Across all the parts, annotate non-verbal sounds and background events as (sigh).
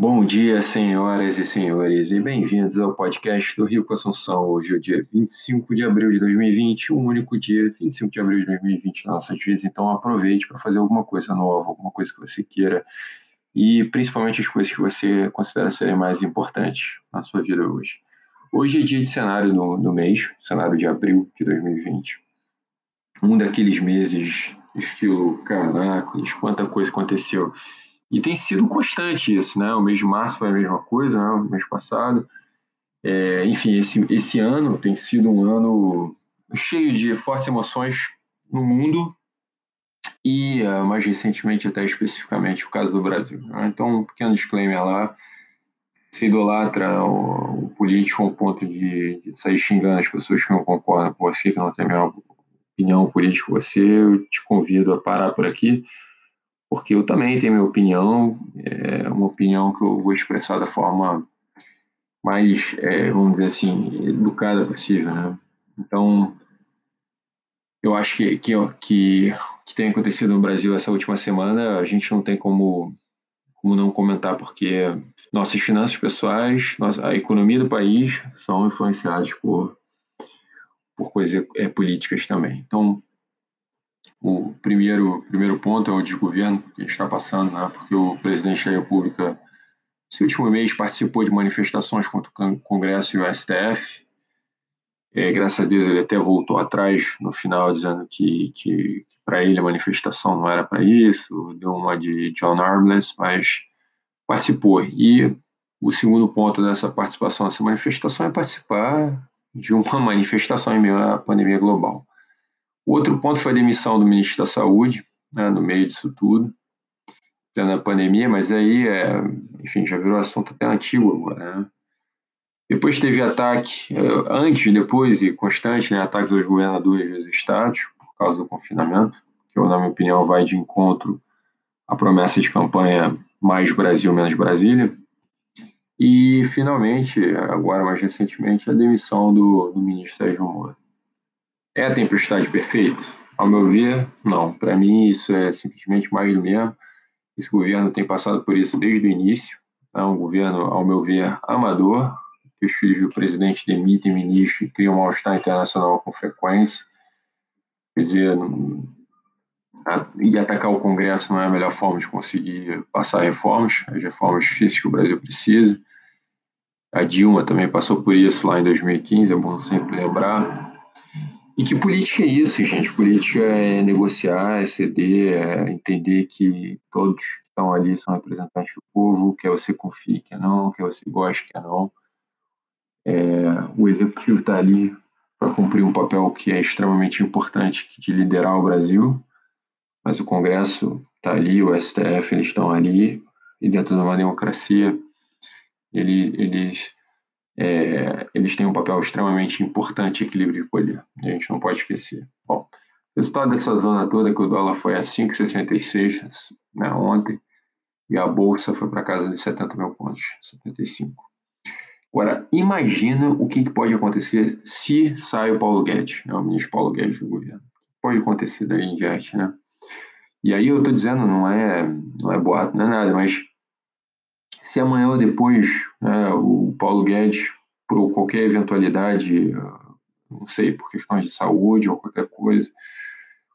Bom dia, senhoras e senhores, e bem-vindos ao podcast do Rio com Assunção. Hoje é o dia 25 de abril de 2020, o único dia 25 de abril de 2020 nas nossas vidas. Então aproveite para fazer alguma coisa nova, alguma coisa que você queira e principalmente as coisas que você considera serem mais importantes na sua vida hoje. Hoje é dia de cenário no, no mês, cenário de abril de 2020. Um daqueles meses, estilo, caracas, quanta coisa aconteceu e tem sido constante isso, né? O mês de março foi a mesma coisa, né? O mês passado. É, enfim, esse, esse ano tem sido um ano cheio de fortes emoções no mundo e uh, mais recentemente até especificamente o caso do Brasil. Né? Então, um pequeno disclaimer lá, se idolatra o, o político ao ponto de, de, sair xingando as pessoas que não concordam com você, que não têm a mesma opinião política que você, eu te convido a parar por aqui porque eu também tenho minha opinião, é uma opinião que eu vou expressar da forma mais, é, vamos dizer assim, educada possível, né? Então, eu acho que, que, que, que tem acontecido no Brasil essa última semana, a gente não tem como, como não comentar, porque nossas finanças pessoais, nossa, a economia do país são influenciadas por, por coisas é, políticas também. Então, o primeiro, primeiro ponto é o desgoverno que a gente está passando, né? porque o presidente da República, esse último mês, participou de manifestações contra o Congresso e o STF. É, graças a Deus ele até voltou atrás no final, dizendo que, que, que para ele a manifestação não era para isso, deu uma de John Armless, mas participou. E o segundo ponto dessa participação nessa manifestação é participar de uma (laughs) manifestação em meio à pandemia global. Outro ponto foi a demissão do ministro da Saúde, né, no meio disso tudo, na pandemia, mas aí, é, enfim, já virou assunto até antigo agora, né? Depois teve ataque, é, antes, depois e constante, né, ataques aos governadores dos estados, por causa do confinamento, que, na minha opinião, vai de encontro à promessa de campanha mais Brasil, menos Brasília. E, finalmente, agora mais recentemente, a demissão do, do ministro Sérgio Moro. É a tempestade perfeita? Ao meu ver, não. Para mim, isso é simplesmente mais do mesmo. Esse governo tem passado por isso desde o início. É um governo, ao meu ver, amador, que os filhos do presidente demitem ministro e criam um mal-estar internacional com frequência. Quer dizer, e atacar o Congresso não é a melhor forma de conseguir passar reformas, as reformas difíceis que o Brasil precisa. A Dilma também passou por isso lá em 2015, é bom sempre lembrar. E que política é isso, gente? Política é negociar, é ceder, é entender que todos que estão ali são representantes do povo, quer você confie, quer não, quer você goste, quer não. É, o executivo está ali para cumprir um papel que é extremamente importante de liderar o Brasil, mas o Congresso está ali, o STF, eles estão ali, e dentro de uma democracia, eles, eles é, eles têm um papel extremamente importante em equilíbrio de poder. A gente não pode esquecer. Bom, resultado dessa zona toda é que o dólar foi a 5,66 né, ontem e a bolsa foi para casa de 70 mil pontos, 75. Agora, imagina o que, que pode acontecer se sai o Paulo Guedes, né, o ministro Paulo Guedes do governo. O pode acontecer daí em diante, né? E aí eu estou dizendo, não é, não é boato, não é nada, mas se amanhã ou depois né, o Paulo Guedes, por qualquer eventualidade, não sei, por questões de saúde ou qualquer coisa,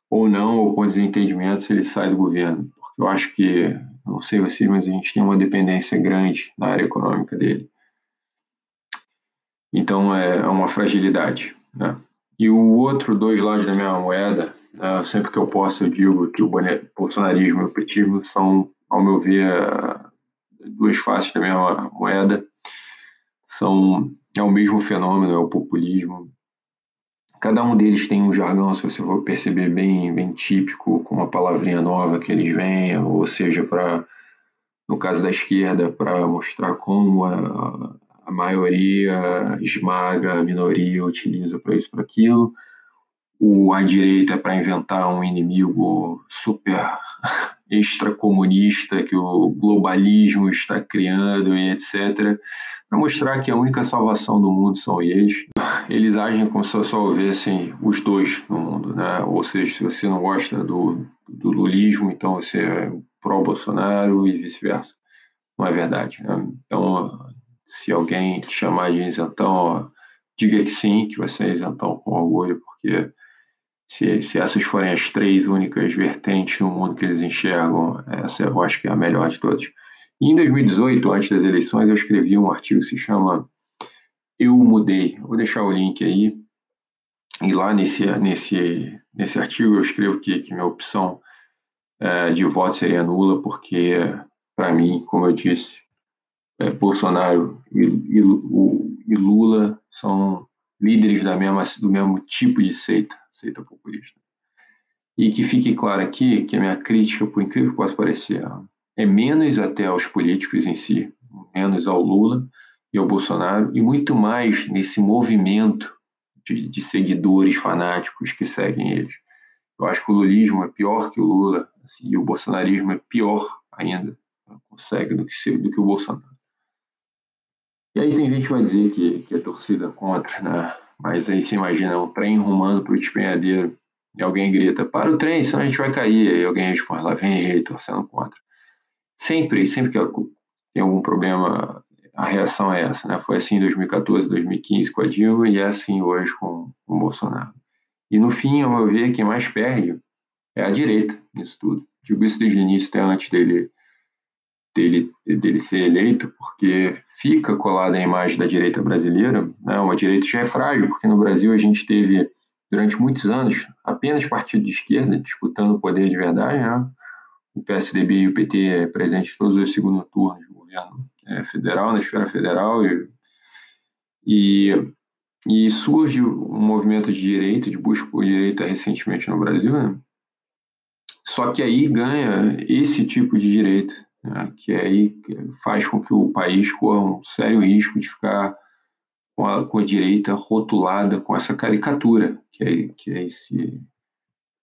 ou não, ou por desentendimento, ele sai do governo. Porque eu acho que, não sei você, mas a gente tem uma dependência grande na área econômica dele. Então é, é uma fragilidade. Né? E o outro dois lados da minha moeda, né, sempre que eu posso, eu digo que o bolsonarismo e o petismo são, ao meu ver, duas faces da mesma moeda, são é o mesmo fenômeno, é o populismo. Cada um deles tem um jargão, se você for perceber, bem, bem típico, com uma palavrinha nova que eles vêm, ou seja, para, no caso da esquerda, para mostrar como a, a maioria esmaga, a minoria utiliza para isso, para aquilo. O, a direita é para inventar um inimigo super extracomunista que o globalismo está criando e etc., para mostrar que a única salvação do mundo são eles. Eles agem como se só houvessem os dois no mundo, né? Ou seja, se você não gosta do, do lulismo, então você é pró-Bolsonaro e vice-versa. não é verdade. Né? Então, se alguém te chamar de isentão, ó, diga que sim, que você é isentão com orgulho, porque se, se essas forem as três únicas vertentes no mundo que eles enxergam, essa eu acho que é a melhor de todas. E em 2018, antes das eleições, eu escrevi um artigo que se chama Eu Mudei. Vou deixar o link aí. E lá nesse, nesse, nesse artigo eu escrevo que, que minha opção é, de voto seria nula, porque, para mim, como eu disse, é, Bolsonaro e, e, e, Lula são líderes da mesma, do mesmo tipo de seita, seita populista. E que fique claro aqui que a minha crítica, por incrível que possa parecer, é menos até aos políticos em si, menos ao Lula e ao Bolsonaro, e muito mais nesse movimento de, de seguidores fanáticos que seguem eles. Eu acho que o lulismo é pior que o Lula, assim, e o bolsonarismo é pior ainda, consegue do que, do que o Bolsonaro. E aí tem gente que vai dizer que, que é torcida contra, né? Mas aí você imagina um trem rumando para o despenhadeiro e alguém grita, para o trem, senão a gente vai cair. E alguém responde, lá vem ele torcendo contra. Sempre, sempre que tem algum problema, a reação é essa, né? Foi assim em 2014, 2015 com a Dilma e é assim hoje com, com o Bolsonaro. E no fim, ao meu ver, quem mais perde é a direita nisso tudo. Digo isso desde o início, até antes dele dele, dele ser eleito, porque fica colada a imagem da direita brasileira, né? uma direita já é frágil, porque no Brasil a gente teve, durante muitos anos, apenas partido de esquerda disputando o poder de verdade, né? o PSDB e o PT presentes todos os segundos turnos do governo é, federal, na esfera federal, e, e, e, surge um movimento de direita, de busca por direita recentemente no Brasil, né? só que aí ganha esse tipo de direita, né, que aí faz com que o país corra um sério risco de ficar com a, com a direita rotulada com essa caricatura, que é, que é esse,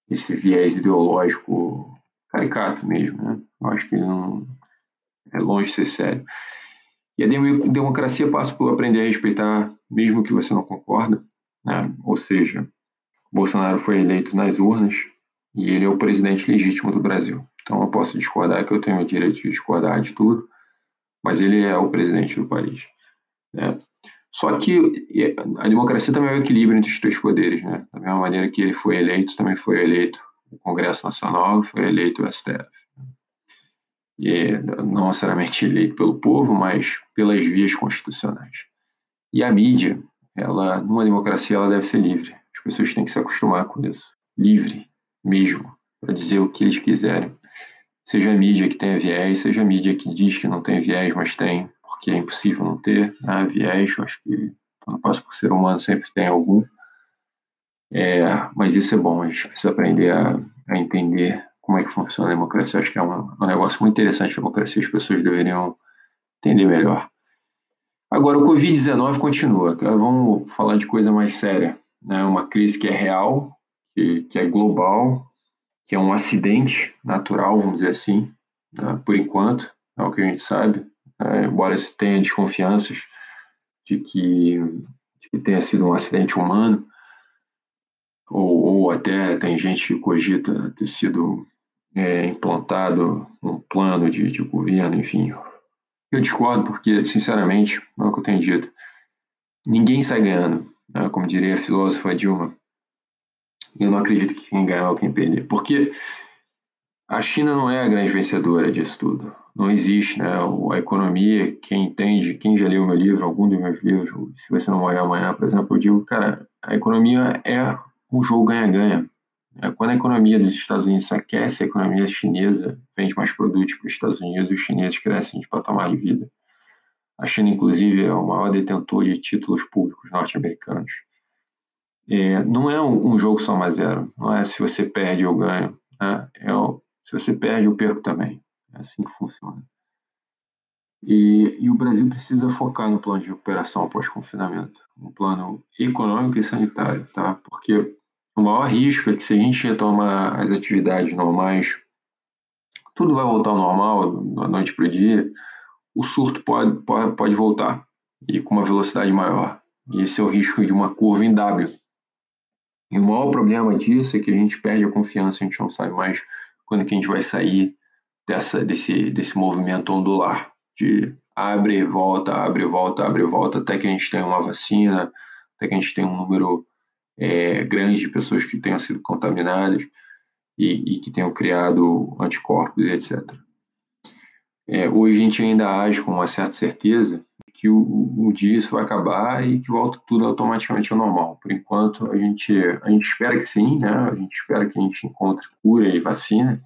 esse viés ideológico caricato mesmo. Né? Eu acho que não é longe de ser sério. E a democracia passa por aprender a respeitar, mesmo que você não concorda. Né? Ou seja, Bolsonaro foi eleito nas urnas e ele é o presidente legítimo do Brasil. Então eu posso discordar que eu tenho o direito de discordar de tudo, mas ele é o presidente do país. Né? Só que a democracia também é o equilíbrio entre os três poderes, né? Da mesma maneira que ele foi eleito, também foi eleito o Congresso Nacional, foi eleito o STF. E não necessariamente eleito pelo povo, mas pelas vias constitucionais. E a mídia, ela, numa democracia, ela deve ser livre. As pessoas têm que se acostumar com isso. Livre mesmo, para dizer o que eles quiserem seja mídia que tenha viés, seja mídia que diz que não tem viés, mas tem, porque é impossível não ter né, viés. Eu acho que quando passa por ser humano sempre tem algum. É, mas isso é bom, a gente precisa aprender a, a, entender como é que funciona a democracia. Acho que é um, um negócio muito interessante a democracia, as pessoas deveriam entender melhor. Agora, o Covid-19 continua. Vamos falar de coisa mais séria. Né? Uma crise que é real, que, que é global, que é um acidente natural, vamos dizer assim, né, por enquanto, é o que a gente sabe, né, embora se tenha desconfianças de que, de que, tenha sido um acidente humano, ou, ou até tem gente que cogita ter sido é, implantado um plano de, de governo, enfim. Eu discordo porque, sinceramente, não é o que eu tenho dito, ninguém sai ganhando, né, como diria a filósofa Dilma, eu não acredito que quem ganhar ou quem perder. Porque a China não é a grande vencedora disso tudo. Não existe, né? A economia, quem entende, quem já leu meu livro, algum dos meus livros, se você não morrer amanhã, por exemplo, eu digo, cara, a economia é um jogo ganha-ganha. É, quando a economia dos Estados Unidos se aquece, a economia chinesa vende mais produtos para os Estados Unidos e os chineses crescem de patamar de vida. A China, inclusive, é o maior detentor de títulos públicos norte-americanos. É, não é um, um, jogo só zero. Não é se você perde eu ganho. Né? É o, se você perde eu perco também. É assim que funciona. E, e o Brasil precisa focar no plano de recuperação pós-confinamento, um plano econômico e sanitário, tá? Porque o maior risco é que se a gente retomar as atividades normais, tudo vai voltar ao normal, da noite para o dia, o surto pode, pode, pode voltar e com uma velocidade maior. E esse é o risco de uma curva em W, e o maior problema disso é que a gente perde a confiança, a gente não sabe mais quando que a gente vai sair dessa, desse, desse movimento ondular. de abre, volta, abre, volta, abre, volta, até que a gente tenha uma vacina, até que a gente tenha um número é, grande de pessoas que tenham sido contaminadas e, e que tenham criado anticorpos, etc. É, hoje a gente ainda age com uma certa certeza que o, o dia isso vai acabar e que volta tudo automaticamente ao normal. Por enquanto, a gente, a gente espera que sim, né? A gente espera que a gente encontre cura e vacina,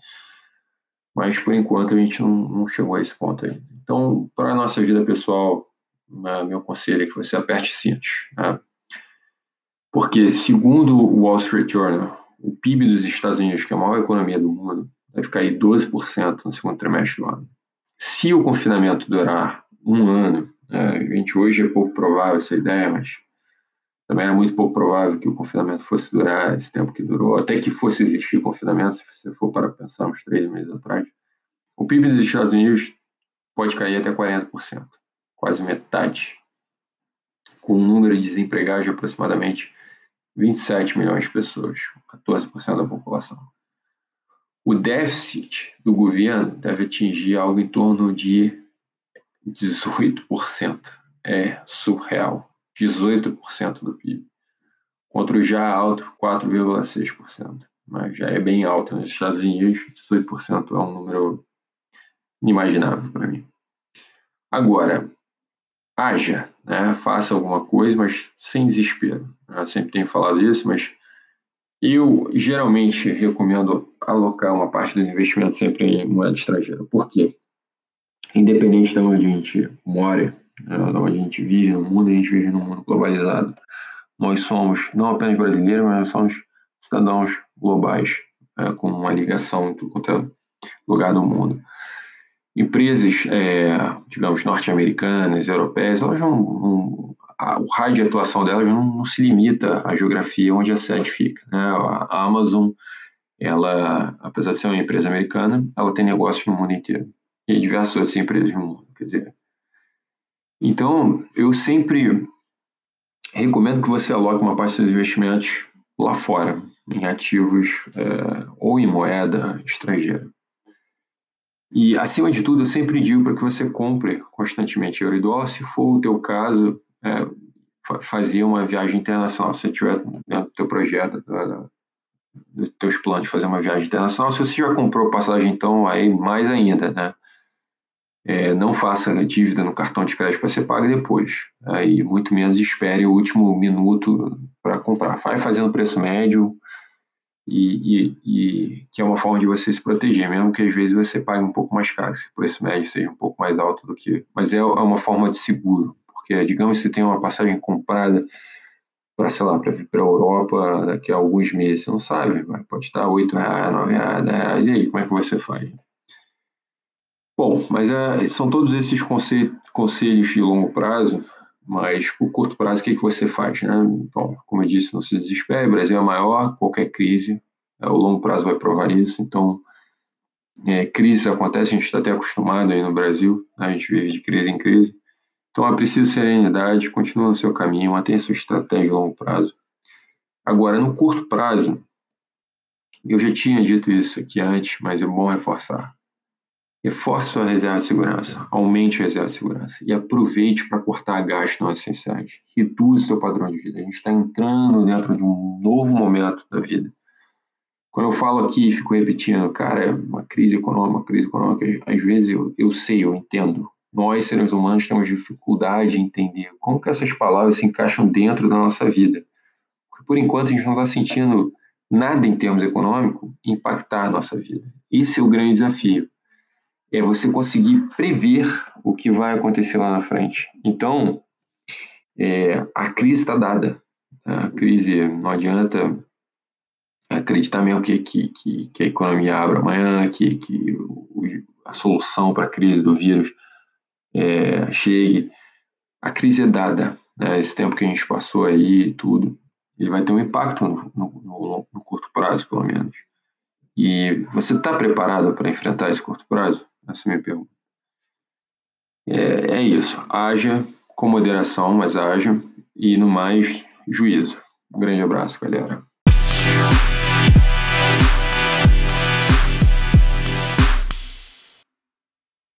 mas por enquanto a gente não, não chegou a esse ponto ainda. Então, para a nossa vida pessoal, né, meu conselho é que você aperte cintos, né? Porque, segundo o Wall Street Journal, o PIB dos Estados Unidos, que é a maior economia do mundo, vai cair 12% no segundo trimestre do ano. Se o confinamento durar um ano, a gente hoje é pouco provável essa ideia, mas também era muito pouco provável que o confinamento fosse durar esse tempo que durou, até que fosse existir confinamento, se você for para pensar uns três meses atrás. O PIB dos Estados Unidos pode cair até 40%, quase metade, com um número de desempregados de aproximadamente 27 milhões de pessoas, 14% da população. O déficit do governo deve atingir algo em torno de 18%. É surreal. 18% do PIB. Contra o já alto 4,6%. Mas já é bem alto nos Estados Unidos, 18% é um número inimaginável para mim. Agora, haja, né? faça alguma coisa, mas sem desespero. Eu sempre tenho falado isso, mas eu geralmente recomendo alocar uma parte dos investimentos sempre em moeda estrangeira. Por quê? Independente de onde a gente mora, né, de onde a gente vive no mundo, a gente vive num mundo globalizado. Nós somos não apenas brasileiros, mas nós somos cidadãos globais, né, com uma ligação em tudo quanto é lugar do mundo. Empresas, é, digamos, norte-americanas, europeias, elas não, não a, o raio de atuação delas não, não, se limita à geografia onde a sede fica. Né? A, Amazon, ela, apesar de ser uma empresa americana, ela tem negócios no mundo inteiro e diversas outras empresas no mundo. Quer dizer, então eu sempre recomendo que você aloque uma parte dos investimentos lá fora, em ativos é, ou em moeda estrangeira. E, acima de tudo, eu sempre digo para que você compre constantemente euro e dólar, se for o teu caso, é, fazer uma viagem internacional. Se você tiver dentro do teu projeto, dos teus planos de fazer uma viagem internacional, se você já comprou passagem, então aí mais ainda, né? É, não faça dívida no cartão de crédito para você pagar depois. Aí muito menos espere o último minuto para comprar. Vai fazendo preço médio e, e, e, que é uma forma de você se proteger, mesmo que às vezes você pague um pouco mais caro, se o preço médio seja um pouco mais alto do que. Mas é, é uma forma de seguro porque, digamos, você tem uma passagem comprada para, sei lá, para vir para a Europa daqui a alguns meses, você não sabe, pode estar R$ reais, R$ reais, R$ reais, e aí, como é que você faz? Bom, mas é, são todos esses conselhos de longo prazo, mas por curto prazo, o que, que você faz? Né? Bom, como eu disse, não se desespere, o Brasil é maior, qualquer crise, é, o longo prazo vai provar isso, então é, crises acontecem, a gente está até acostumado aí no Brasil, né? a gente vive de crise em crise, então é preciso serenidade, continua no seu caminho, mantenha sua estratégia a longo prazo. Agora, no curto prazo, eu já tinha dito isso aqui antes, mas é bom reforçar. Reforce sua reserva de segurança, aumente a reserva de segurança e aproveite para cortar gastos não essenciais. Reduz seu padrão de vida. A gente está entrando dentro de um novo momento da vida. Quando eu falo aqui fico repetindo, cara, é uma crise econômica, uma crise econômica, às vezes eu, eu sei, eu entendo, nós, seres humanos, temos dificuldade em entender como que essas palavras se encaixam dentro da nossa vida. Porque, por enquanto, a gente não está sentindo nada em termos econômicos impactar a nossa vida. Esse é o grande desafio. É você conseguir prever o que vai acontecer lá na frente. Então, é, a crise está dada. A crise não adianta acreditar mesmo que, que, que, que a economia abra amanhã, que, que a solução para a crise do vírus é, chegue. A crise é dada, né, esse tempo que a gente passou aí e tudo, ele vai ter um impacto no, no, no curto prazo, pelo menos. E você está preparado para enfrentar esse curto prazo? Essa é a minha pergunta. É, é isso. Haja com moderação, mas haja. E no mais, juízo. Um grande abraço, galera.